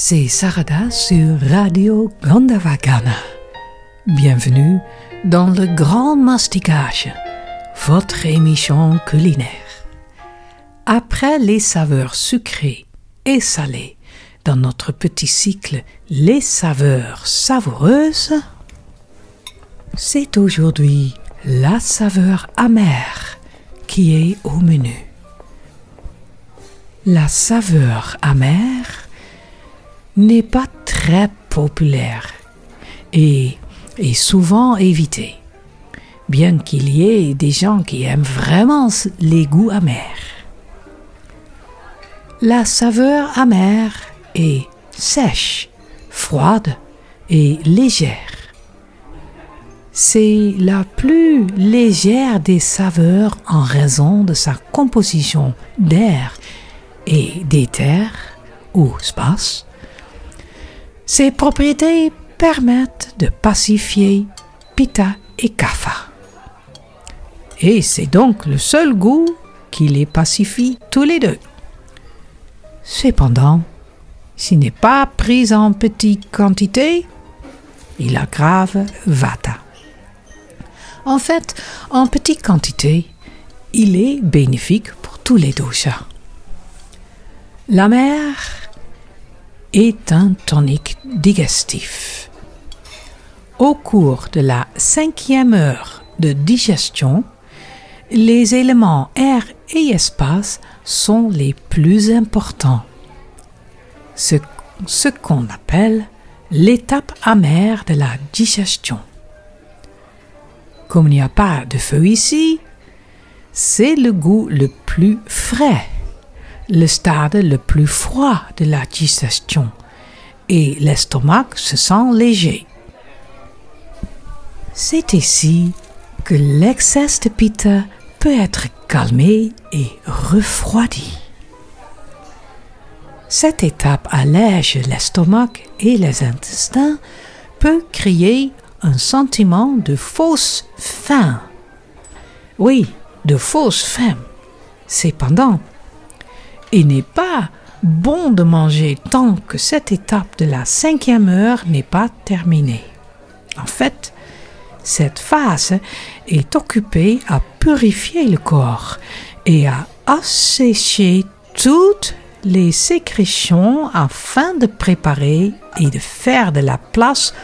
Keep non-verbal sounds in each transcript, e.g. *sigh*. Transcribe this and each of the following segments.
c'est Sarada sur Radio Gandavagana. Bienvenue dans le Grand Masticage, votre émission culinaire. Après les saveurs sucrées et salées, dans notre petit cycle Les saveurs savoureuses, c'est aujourd'hui la saveur amère qui est au menu. La saveur amère n'est pas très populaire et est souvent évitée, bien qu'il y ait des gens qui aiment vraiment les goûts amers. La saveur amère est sèche, froide et légère. C'est la plus légère des saveurs en raison de sa composition d'air et d'éther ou space ces propriétés permettent de pacifier Pitta et Kapha. Et c'est donc le seul goût qui les pacifie tous les deux. Cependant, s'il n'est pas pris en petite quantité, il aggrave Vata. En fait, en petite quantité, il est bénéfique pour tous les doshas. La mer est un tonique digestif. Au cours de la cinquième heure de digestion, les éléments air et espace sont les plus importants. Ce, ce qu'on appelle l'étape amère de la digestion. Comme il n'y a pas de feu ici, c'est le goût le plus frais le stade le plus froid de la digestion et l'estomac se sent léger. C'est ici que l'excès de pitta peut être calmé et refroidi. Cette étape allège l'estomac et les intestins peut créer un sentiment de fausse faim. Oui, de fausse faim. Cependant, il n'est pas bon de manger tant que cette étape de la cinquième heure n'est pas terminée. En fait, cette phase est occupée à purifier le corps et à assécher toutes les sécrétions afin de préparer et de faire de la place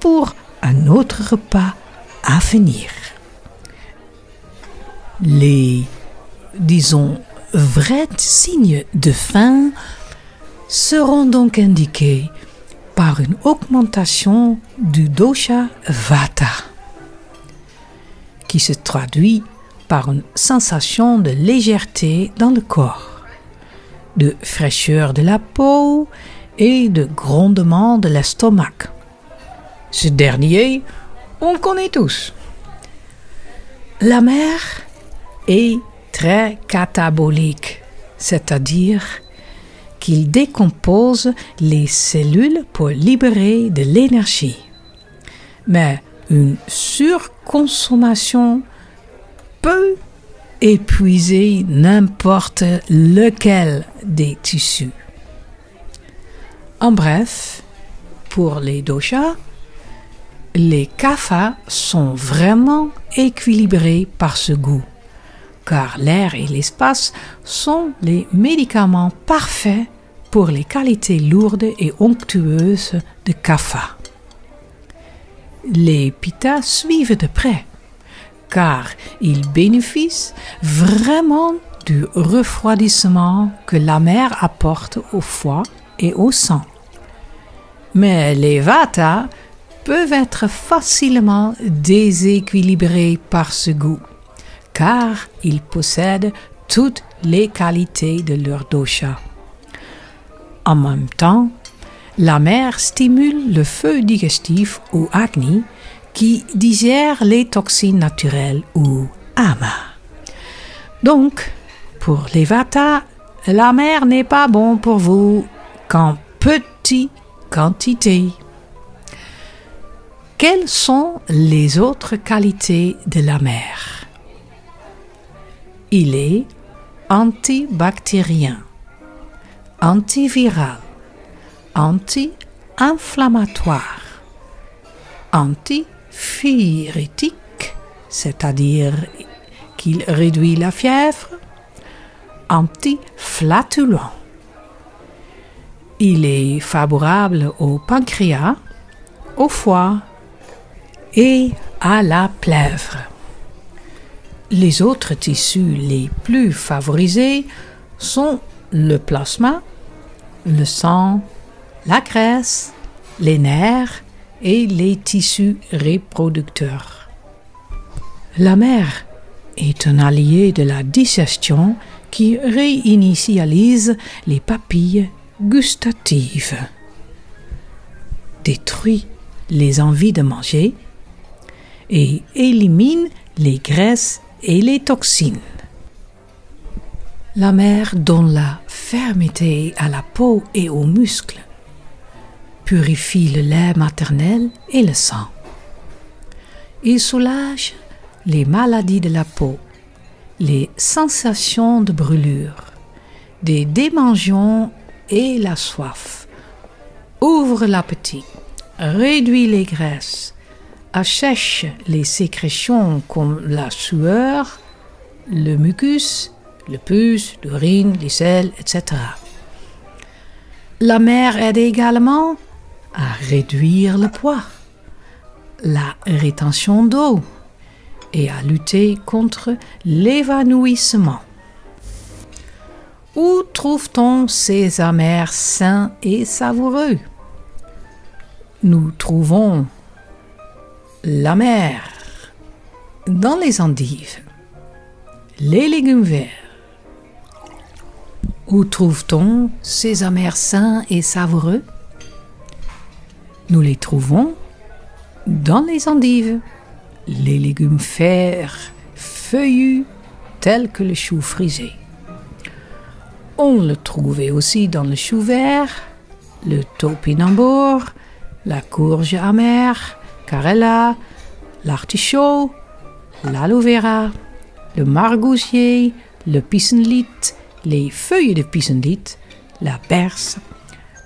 pour un autre repas à venir. Les, disons, vrais signes de faim seront donc indiqués par une augmentation du dosha vata, qui se traduit par une sensation de légèreté dans le corps, de fraîcheur de la peau et de grondement de l'estomac. Ce dernier, on connaît tous. La mer est très catabolique, c'est-à-dire qu'il décompose les cellules pour libérer de l'énergie. Mais une surconsommation peut épuiser n'importe lequel des tissus. En bref, pour les doshas, les kaphas sont vraiment équilibrés par ce goût car l'air et l'espace sont les médicaments parfaits pour les qualités lourdes et onctueuses de Kapha. Les pitas suivent de près, car ils bénéficient vraiment du refroidissement que la mer apporte au foie et au sang. Mais les vata peuvent être facilement déséquilibrés par ce goût car ils possèdent toutes les qualités de leur dosha. En même temps, la mer stimule le feu digestif ou agni qui digère les toxines naturelles ou ama. Donc, pour les vata, la mer n'est pas bon pour vous qu'en petite quantité. Quelles sont les autres qualités de la mer? Il est antibactérien, antiviral, anti-inflammatoire, antipyrétique, c'est-à-dire qu'il réduit la fièvre, antiflatulent. Il est favorable au pancréas, au foie et à la plèvre. Les autres tissus les plus favorisés sont le plasma, le sang, la graisse, les nerfs et les tissus reproducteurs. La mer est un allié de la digestion qui réinitialise les papilles gustatives, détruit les envies de manger et élimine les graisses et les toxines. La mer donne la fermeté à la peau et aux muscles, purifie le lait maternel et le sang. Il soulage les maladies de la peau, les sensations de brûlure, des démangeons et la soif, ouvre l'appétit, réduit les graisses, assèche les sécrétions comme la sueur, le mucus, le pus, l'urine, les sels, etc. La mer aide également à réduire le poids, la rétention d'eau et à lutter contre l'évanouissement. Où trouve-t-on ces amers sains et savoureux? Nous trouvons la mer dans les endives, les légumes verts. Où trouve-t-on ces amers sains et savoureux? Nous les trouvons dans les endives, les légumes verts feuillus tels que le chou frisé. On le trouvait aussi dans le chou vert, le topinambour, la courge amère, carella, l'artichaut, l'aloe vera, le margousier, le pissenlit, les feuilles de pissenlit, la perse,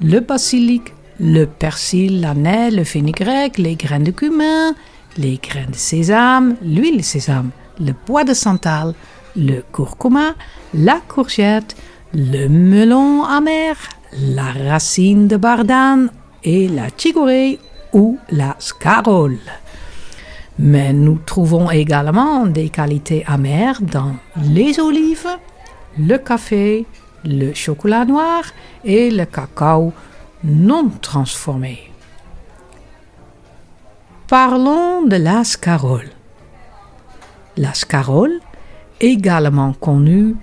le basilic, le persil, l'annelle, le fenugrec, les graines de cumin, les graines de sésame, l'huile de sésame, le bois de santal, le curcuma, la courgette, le melon amer, la racine de bardane et la chicorée ou la scarole. Mais nous trouvons également des qualités amères dans les olives, le café, le chocolat noir et le cacao non transformé. Parlons de la scarole. La scarole, également connue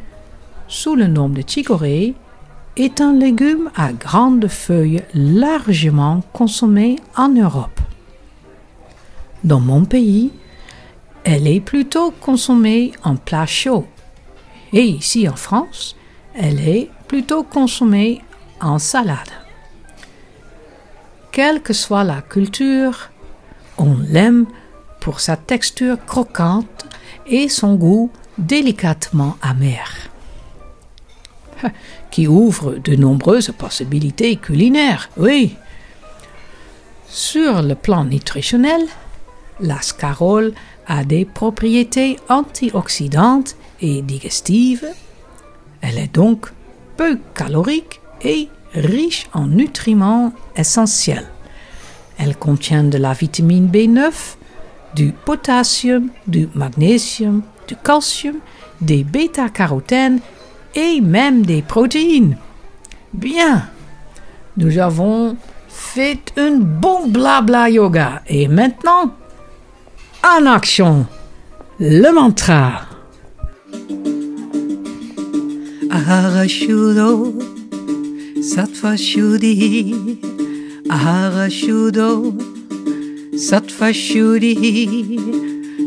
sous le nom de chicorée, est un légume à grandes feuilles largement consommé en Europe. Dans mon pays, elle est plutôt consommée en plat chaud. Et ici en France, elle est plutôt consommée en salade. Quelle que soit la culture, on l'aime pour sa texture croquante et son goût délicatement amer *laughs* qui ouvre de nombreuses possibilités culinaires, oui. Sur le plan nutritionnel, la scarole a des propriétés antioxydantes et digestives. Elle est donc peu calorique et riche en nutriments essentiels. Elle contient de la vitamine B9, du potassium, du magnésium, du calcium, des bêta-carotènes et même des protéines. Bien, nous avons fait un bon blabla yoga et maintenant, en action, le mantra. Ahara Shudo, Sattva Shuddhi, Ahara Shudo, Sattva Shuddhi,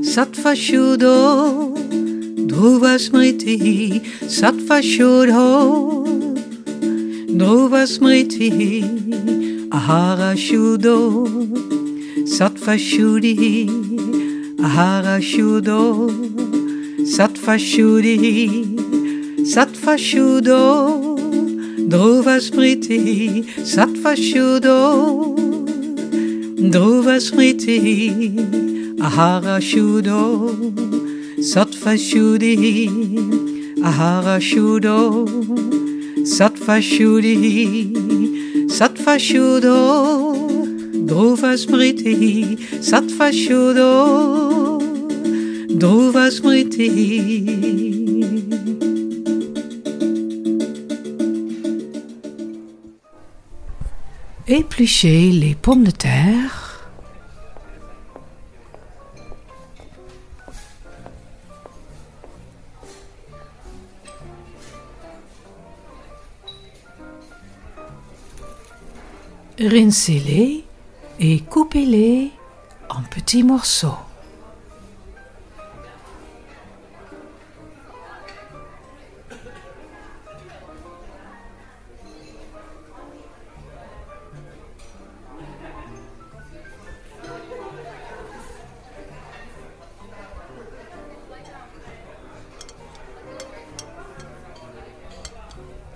Sattva Shudo. Dhruva Smriti Sattva Shuddho Dhruva Smriti Ahara Shuddho Sattva Shuddhi Ahara Shuddho Druva Druva Sattva shudi ahara shudo Sattva shudi Sattva shudo Druva smriti sattva shudo Druva smriti Éplucher les pommes de terre. Rincez-les et coupez-les en petits morceaux.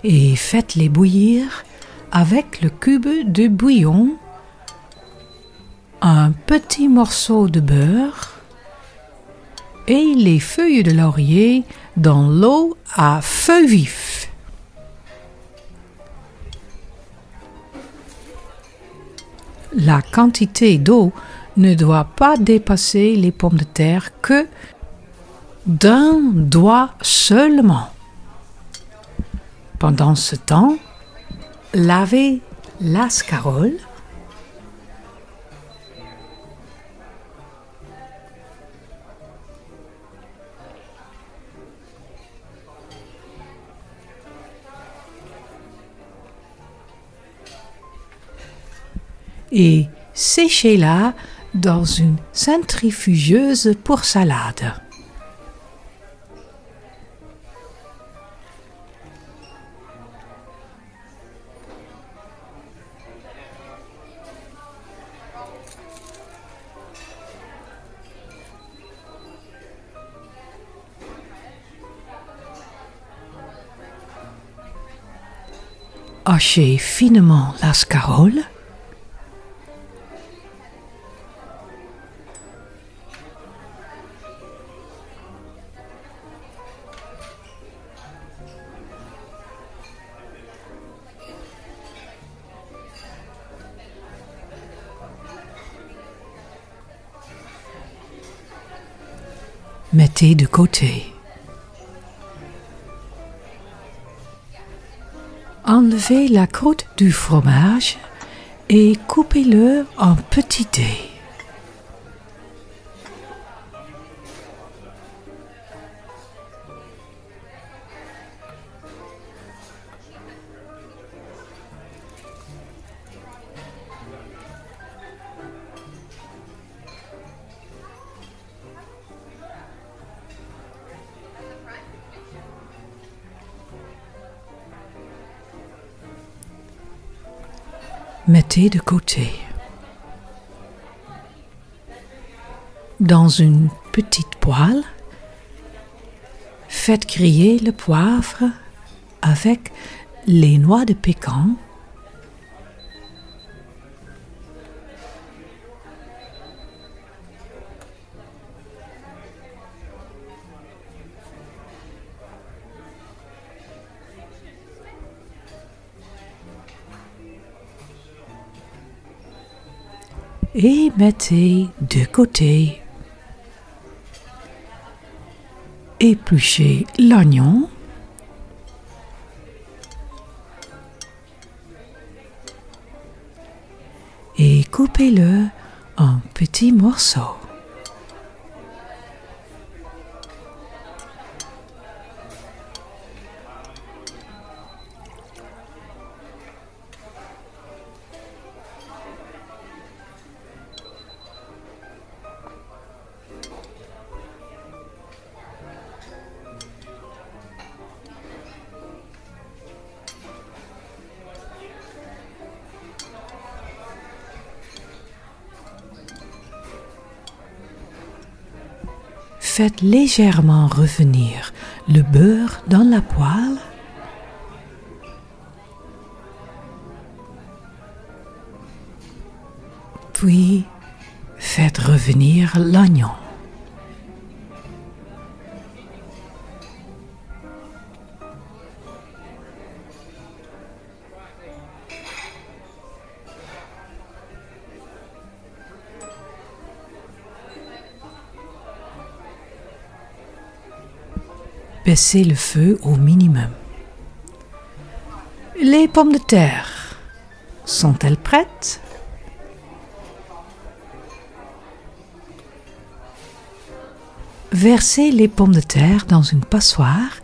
et faites-les bouillir avec le cube de bouillon, un petit morceau de beurre et les feuilles de laurier dans l'eau à feu vif. La quantité d'eau ne doit pas dépasser les pommes de terre que d'un doigt seulement. Pendant ce temps, lavez la scarole. Et séchez-la dans une centrifugeuse pour salade. Hachez finement la scarole. Mettez de côté. Enlevez la croûte du fromage et coupez-le en petits dés. Mettez de côté. Dans une petite poêle, faites griller le poivre avec les noix de pécan et mettez de côté. Épluchez l'oignon. Et coupez-le en petits morceaux. faites légèrement revenir le beurre dans la poêle puis faites revenir l'oignon. Baissez le feu au minimum. Les pommes de terre sont-elles prêtes? Versez les pommes de terre dans une passoire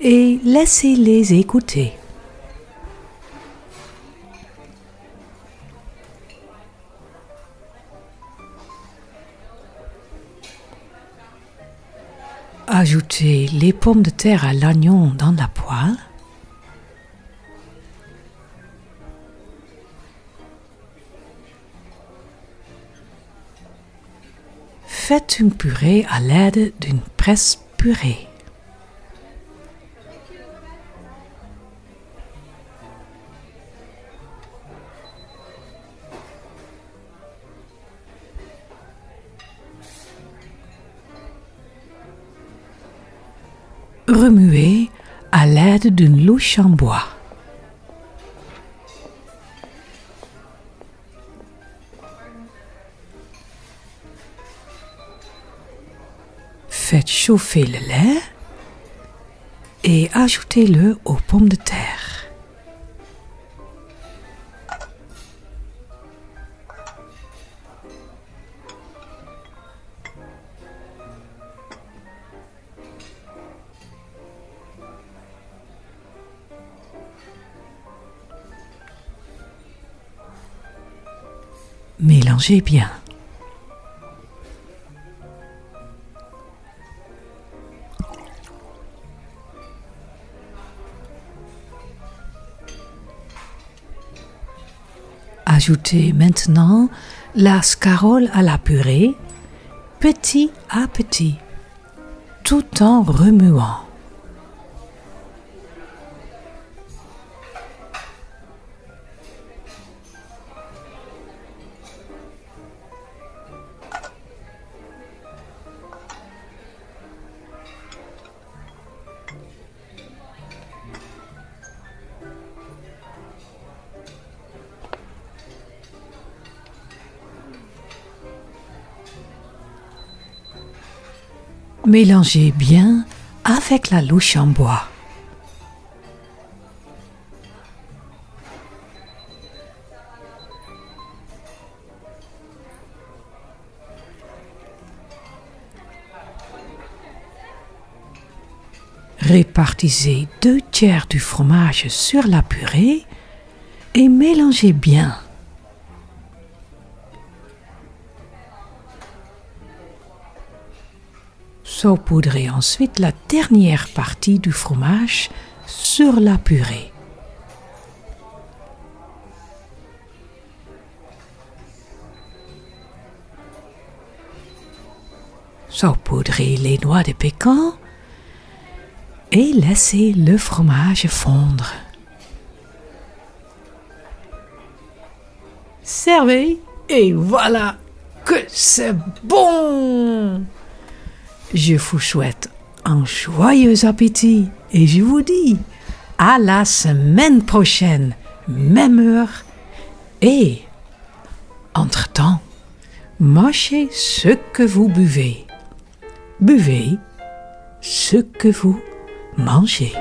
et laissez-les écouter. Ajoutez les pommes de terre à l'oignon dans la poêle. Faites une purée à l'aide d'une presse purée. Remuez à l'aide d'une louche en bois. Faites chauffer le lait et ajoutez-le aux pommes de terre. Mélangez bien. Ajoutez maintenant la scarole à la purée, petit à petit, tout en remuant. Mélangez bien avec la louche en bois. Répartissez deux tiers du fromage sur la purée et mélangez bien. Saupoudrez ensuite la dernière partie du fromage sur la purée. Saupoudrez les noix de pécan et laissez le fromage fondre. Servez et voilà que c'est bon! Je vous souhaite un joyeux appétit et je vous dis à la semaine prochaine, même heure. Et, entre-temps, mâchez ce que vous buvez. Buvez ce que vous mangez.